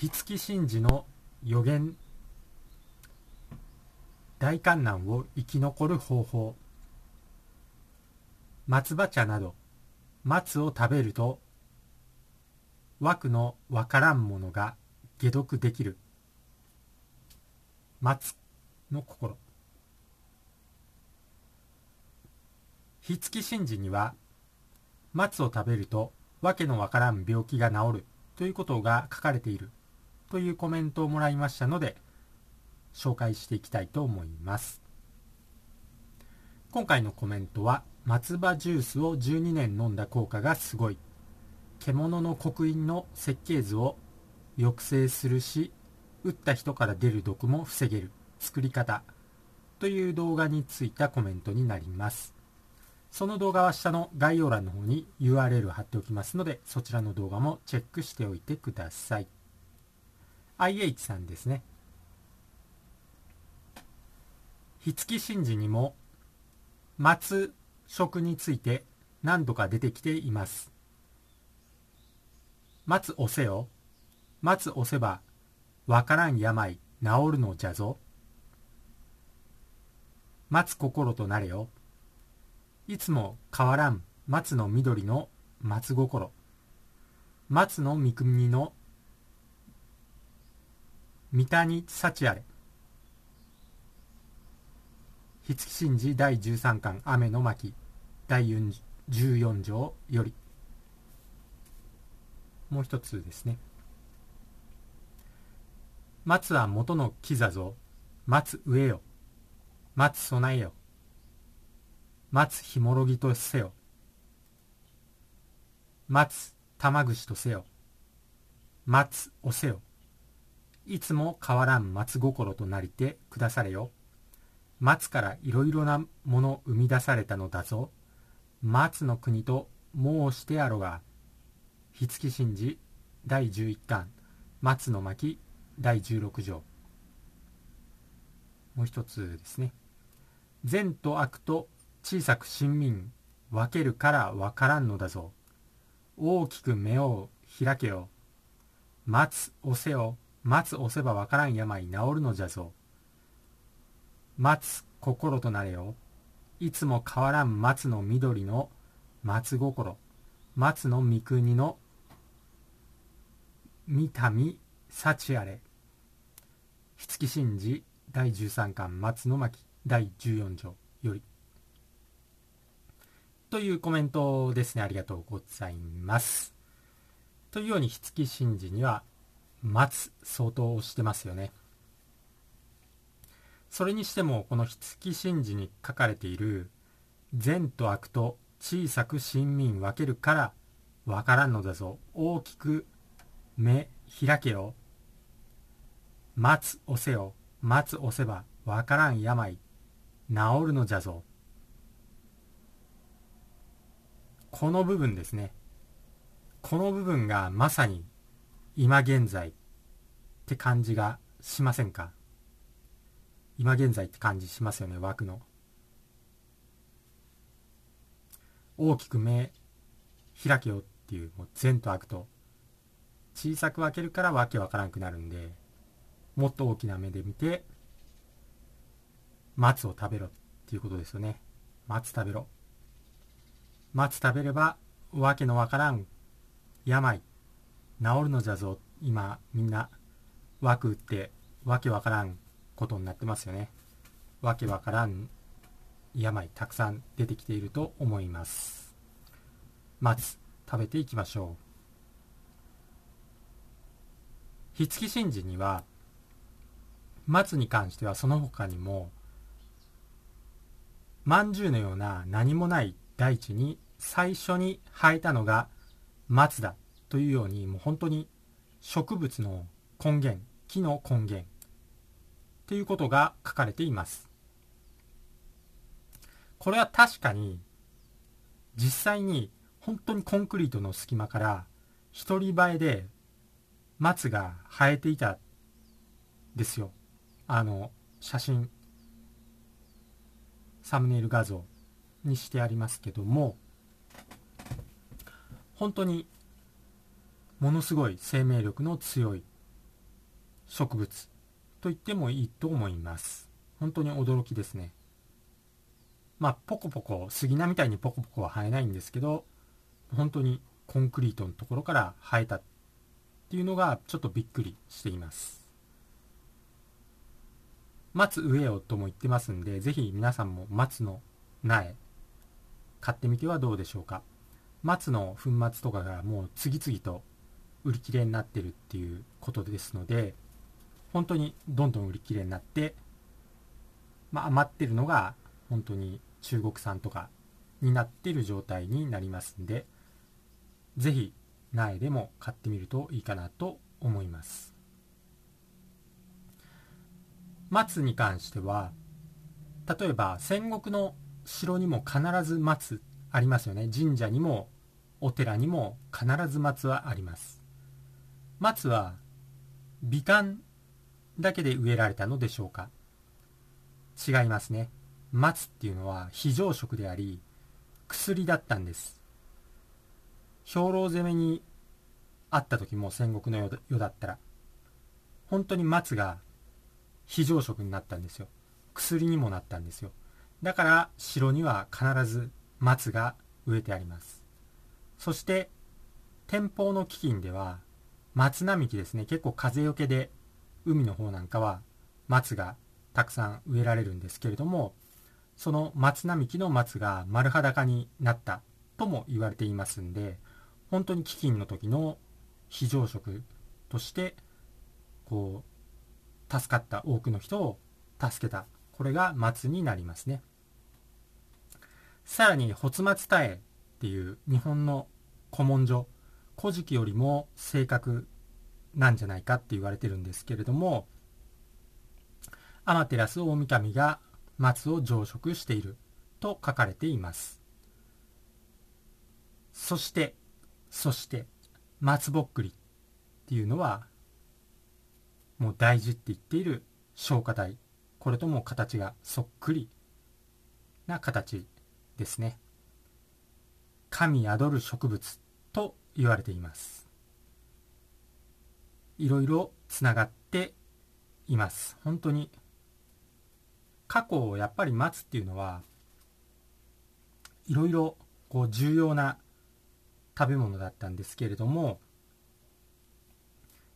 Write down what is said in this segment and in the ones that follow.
火付神事の予言。大観難を生き残る方法。松葉茶など松を食べると枠のわからんものが解毒できる。松の心。火付神事には松を食べるとわけのわからん病気が治るということが書かれている。というコメントをもらいましたので紹介していきたいと思います。今回のコメントは松葉ジュースを12年飲んだ効果がすごい。獣の刻印の設計図を抑制するし打った人から出る毒も防げる。作り方という動画についたコメントになります。その動画は下の概要欄の方に URL を貼っておきますのでそちらの動画もチェックしておいてください。IH さんですね。火付神事にも松食について何度か出てきています。松押せよ。松押せばわからん病治るのじゃぞ。待つ心となれよ。いつも変わらん松の緑の松心。松の三国の三谷幸あれ筆記神事第13巻雨の巻第14条より。もう一つですね。松は元の木座ぞ松植えよ。松備えよ。松ひもろぎとせよ。松玉串とせよ。松おせよ。いつも変わらん松心となりてくだされよ。松からいろいろなもの生み出されたのだぞ。松の国と申してやろが。火付神事第11巻。松の巻第16条。もう一つですね。善と悪と小さく親民。分けるから分からんのだぞ。大きく目を開けよ。待つ押せよ待つ押せば分からん病治るのじゃぞ。待つ心となれよ。いつも変わらん松の緑の松心。松の三国の見たみ幸あれ。火付神事第13巻松の巻第14条より。というコメントですね。ありがとうございます。というように、火付神事には、松相当してますよね。それにしても、この火付神事に書かれている、善と悪と小さく親民分けるからわからんのだぞ。大きく目開けよ。待つ押せよ。待つ押せばわからん病治るのじゃぞ。この部分ですね。この部分がまさに今現在って感じがしませんか？今現在って感じしますよね、枠の。大きく目開けよっていう、もう善と悪と小さく分けるからわけわからんくなるんで、もっと大きな目で見て、松を食べろっていうことですよね。松食べろ。松食べればわけのわからん病治るのじゃぞ今みんな枠打ってわけわからんことになってますよね。わけわからん病たくさん出てきていると思います。松食べていきましょう。火付神事には松に関してはその他にもまんじゅうのような何もない大地に最初に生えたのが松だというようにもう本当に植物の根源木の根源ということが書かれています。これは確かに実際に本当にコンクリートの隙間から一人映えで松が生えていたですよ。あの写真サムネイル画像にしてありますけども本当にものすごい生命力の強い植物と言ってもいいと思います。本当に驚きですね。まあポコポコ杉菜みたいにポコポコは生えないんですけど本当にコンクリートのところから生えたっていうのがちょっとびっくりしています。松植えよとも言ってますんでぜひ皆さんも松の苗買ってみてはどうでしょうか。松の粉末とかがもう次々と売り切れになってるっていうことですので本当にどんどん売り切れになって、まあ、余ってるのが本当に中国産とかになってる状態になりますんで是非苗でも買ってみるといいかなと思います。松に関しては例えば戦国の城にも必ず松ありますよね。神社にもお寺にも必ず松はあります。松は美観だけで植えられたのでしょうか？違いますね。松っていうのは非常食であり薬だったんです。兵糧攻めにあった時も戦国の世だったら本当に松が非常食になったんですよ。薬にもなったんですよ。だから城には必ず松が植えてあります。そして天保の飢饉では松並木ですね。結構風よけで海の方なんかは松がたくさん植えられるんですけれどもその松並木の松が丸裸になったとも言われていますんで本当に飢饉の時の非常食としてこう助かった多くの人を助けた。これが松になりますね。さらに発松田絵っていう日本の古文書古事記よりも正確なんじゃないかって言われてるんですけれども天照大神が松を増殖していると書かれています。そしてそして松ぼっくりっていうのはもう大事って言っている消化体。これとも形がそっくりな形ですね。神宿る植物と言われています。いろいろつながっています。本当に過去をやっぱり待つっていうのはいろいろこう重要な食べ物だったんですけれども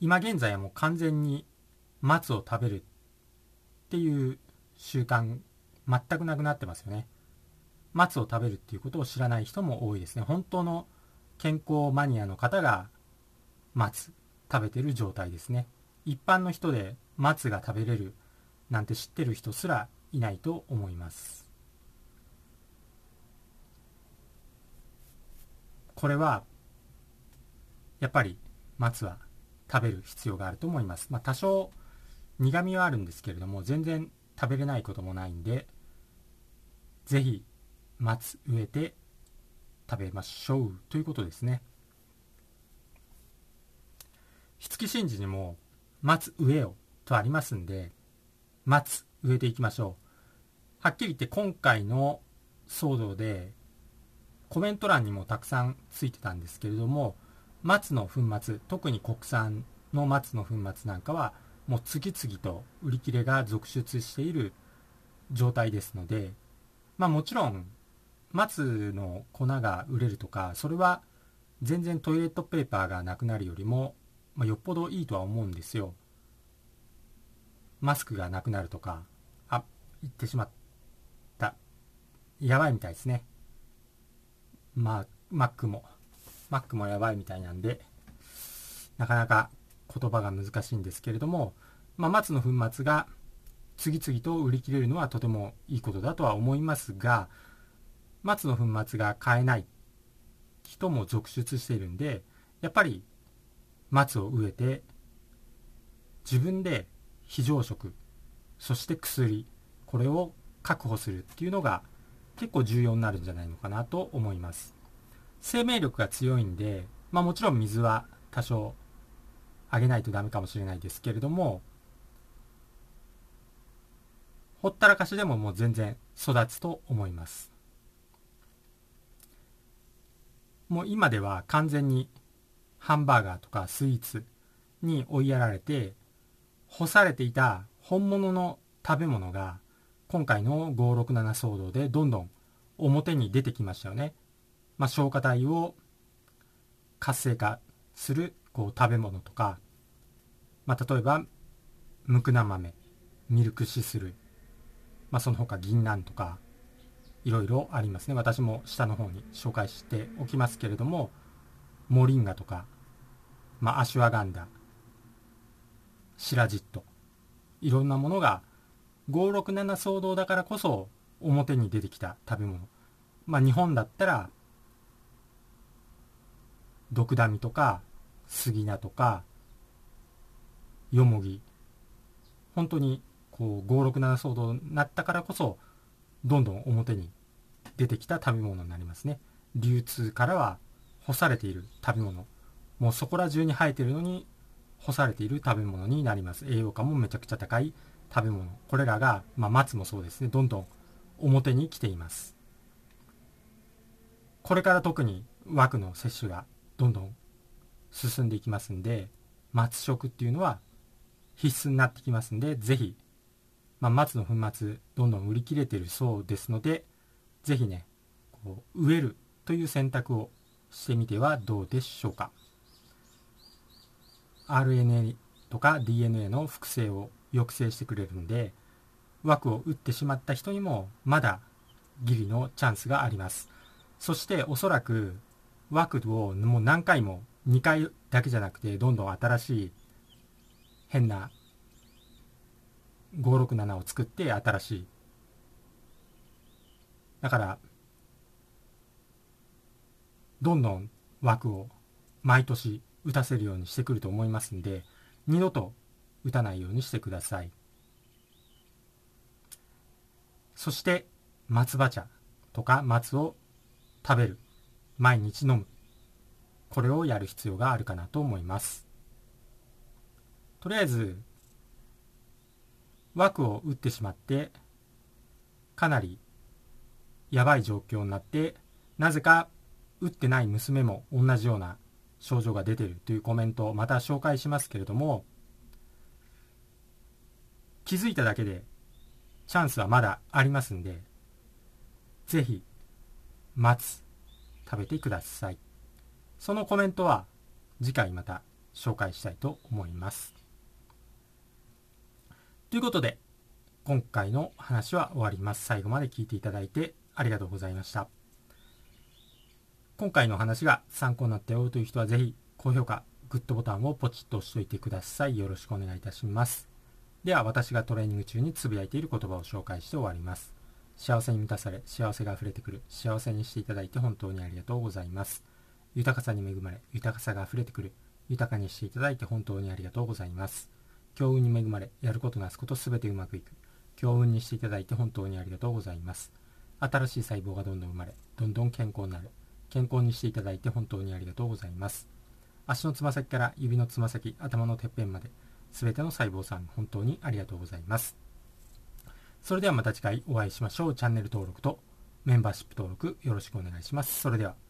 今現在はもう完全に松を食べるっていう習慣全くなくなってますよね。松を食べるっていうことを知らない人も多いですね。本当の健康マニアの方が松食べてる状態ですね。一般の人で松が食べれるなんて知ってる人すらいないと思います。これはやっぱり松は食べる必要があると思います、まあ、多少苦みはあるんですけれども全然食べれないこともないんでぜひ松植えて食べましょうということですね。五木真治にも松植えよとありますんで松植えていきましょう。はっきり言って今回の騒動でコメント欄にもたくさんついてたんですけれども松の粉末特に国産の松の粉末なんかはもう次々と売り切れが続出している状態ですのでまあもちろん松の粉が売れるとかそれは全然トイレットペーパーがなくなるよりもまあ、よっぽどいいとは思うんですよ。マスクがなくなるとか、あ、言ってしまった。やばいみたいですね。まあ、Mac も、Mac もやばいみたいなんで、なかなか言葉が難しいんですけれども、まあ、松の粉末が次々と売り切れるのはとてもいいことだとは思いますが、松の粉末が買えない人も続出しているんで、やっぱり松を植えて自分で非常食そして薬これを確保するっていうのが結構重要になるんじゃないのかなと思います。生命力が強いんで、まあ、もちろん水は多少あげないとダメかもしれないですけれどもほったらかしでももう全然育つと思います。もう今では完全にハンバーガーとかスイーツに追いやられて干されていた本物の食べ物が今回の567騒動でどんどん表に出てきましたよね。まあ、消化体を活性化するこう食べ物とか、まあ、例えばムクナ豆ミルクシスル、まあ、その他銀杏とかいろいろありますね。私も下の方に紹介しておきますけれどもモリンガとか、まあ、アシュワガンダシラジットいろんなものが567騒動だからこそ表に出てきた食べ物。まあ日本だったらドクダミとか杉菜とかよもぎ本当にこう567騒動になったからこそどんどん表に出てきた食べ物になりますね。流通からは干されている食べ物。もうそこら中に生えてるのに干されている食べ物になります。栄養価もめちゃくちゃ高い食べ物。これらが、まあ、松もそうですね。どんどん表に来ています。これから特に枠の摂取がどんどん進んでいきますんで松食っていうのは必須になってきますんでぜひ、まあ、松の粉末どんどん売り切れてるそうですのでぜひねこう植えるという選択をしてみてはどうでしょうか。RNA とか DNA の複製を抑制してくれるんで枠を打ってしまった人にもまだギリのチャンスがあります。そしておそらく枠をもう何回も2回だけじゃなくてどんどん新しい変な567を作って新しいだからどんどん枠を毎年打たせるようにしてくると思いますんで二度と打たないようにしてください。そして松葉茶とか松を食べる。毎日飲む。これをやる必要があるかなと思います。とりあえず枠を打ってしまってかなりやばい状況になってなぜか打ってない娘も同じような症状が出てるというコメントをまた紹介しますけれども気づいただけでチャンスはまだありますんでぜひ待つ食べてください。そのコメントは次回また紹介したいと思います。ということで今回の話は終わります。最後まで聞いていただいてありがとうございました。今回の話が参考になったよという人はぜひ高評価グッドボタンをポチッと押しておいてください。よろしくお願いいたします。では私がトレーニング中につぶやいている言葉を紹介して終わります。幸せに満たされ幸せが溢れてくる。幸せにしていただいて本当にありがとうございます。豊かさに恵まれ豊かさが溢れてくる。豊かにしていただいて本当にありがとうございます。強運に恵まれやることなすことすべてうまくいく。強運にしていただいて本当にありがとうございます。新しい細胞がどんどん生まれどんどん健康になる。健康にしていただいて本当にありがとうございます。足のつま先から指のつま先頭のてっぺんまで全ての細胞さん本当にありがとうございます。それではまた次回お会いしましょう。チャンネル登録とメンバーシップ登録よろしくお願いします。それでは。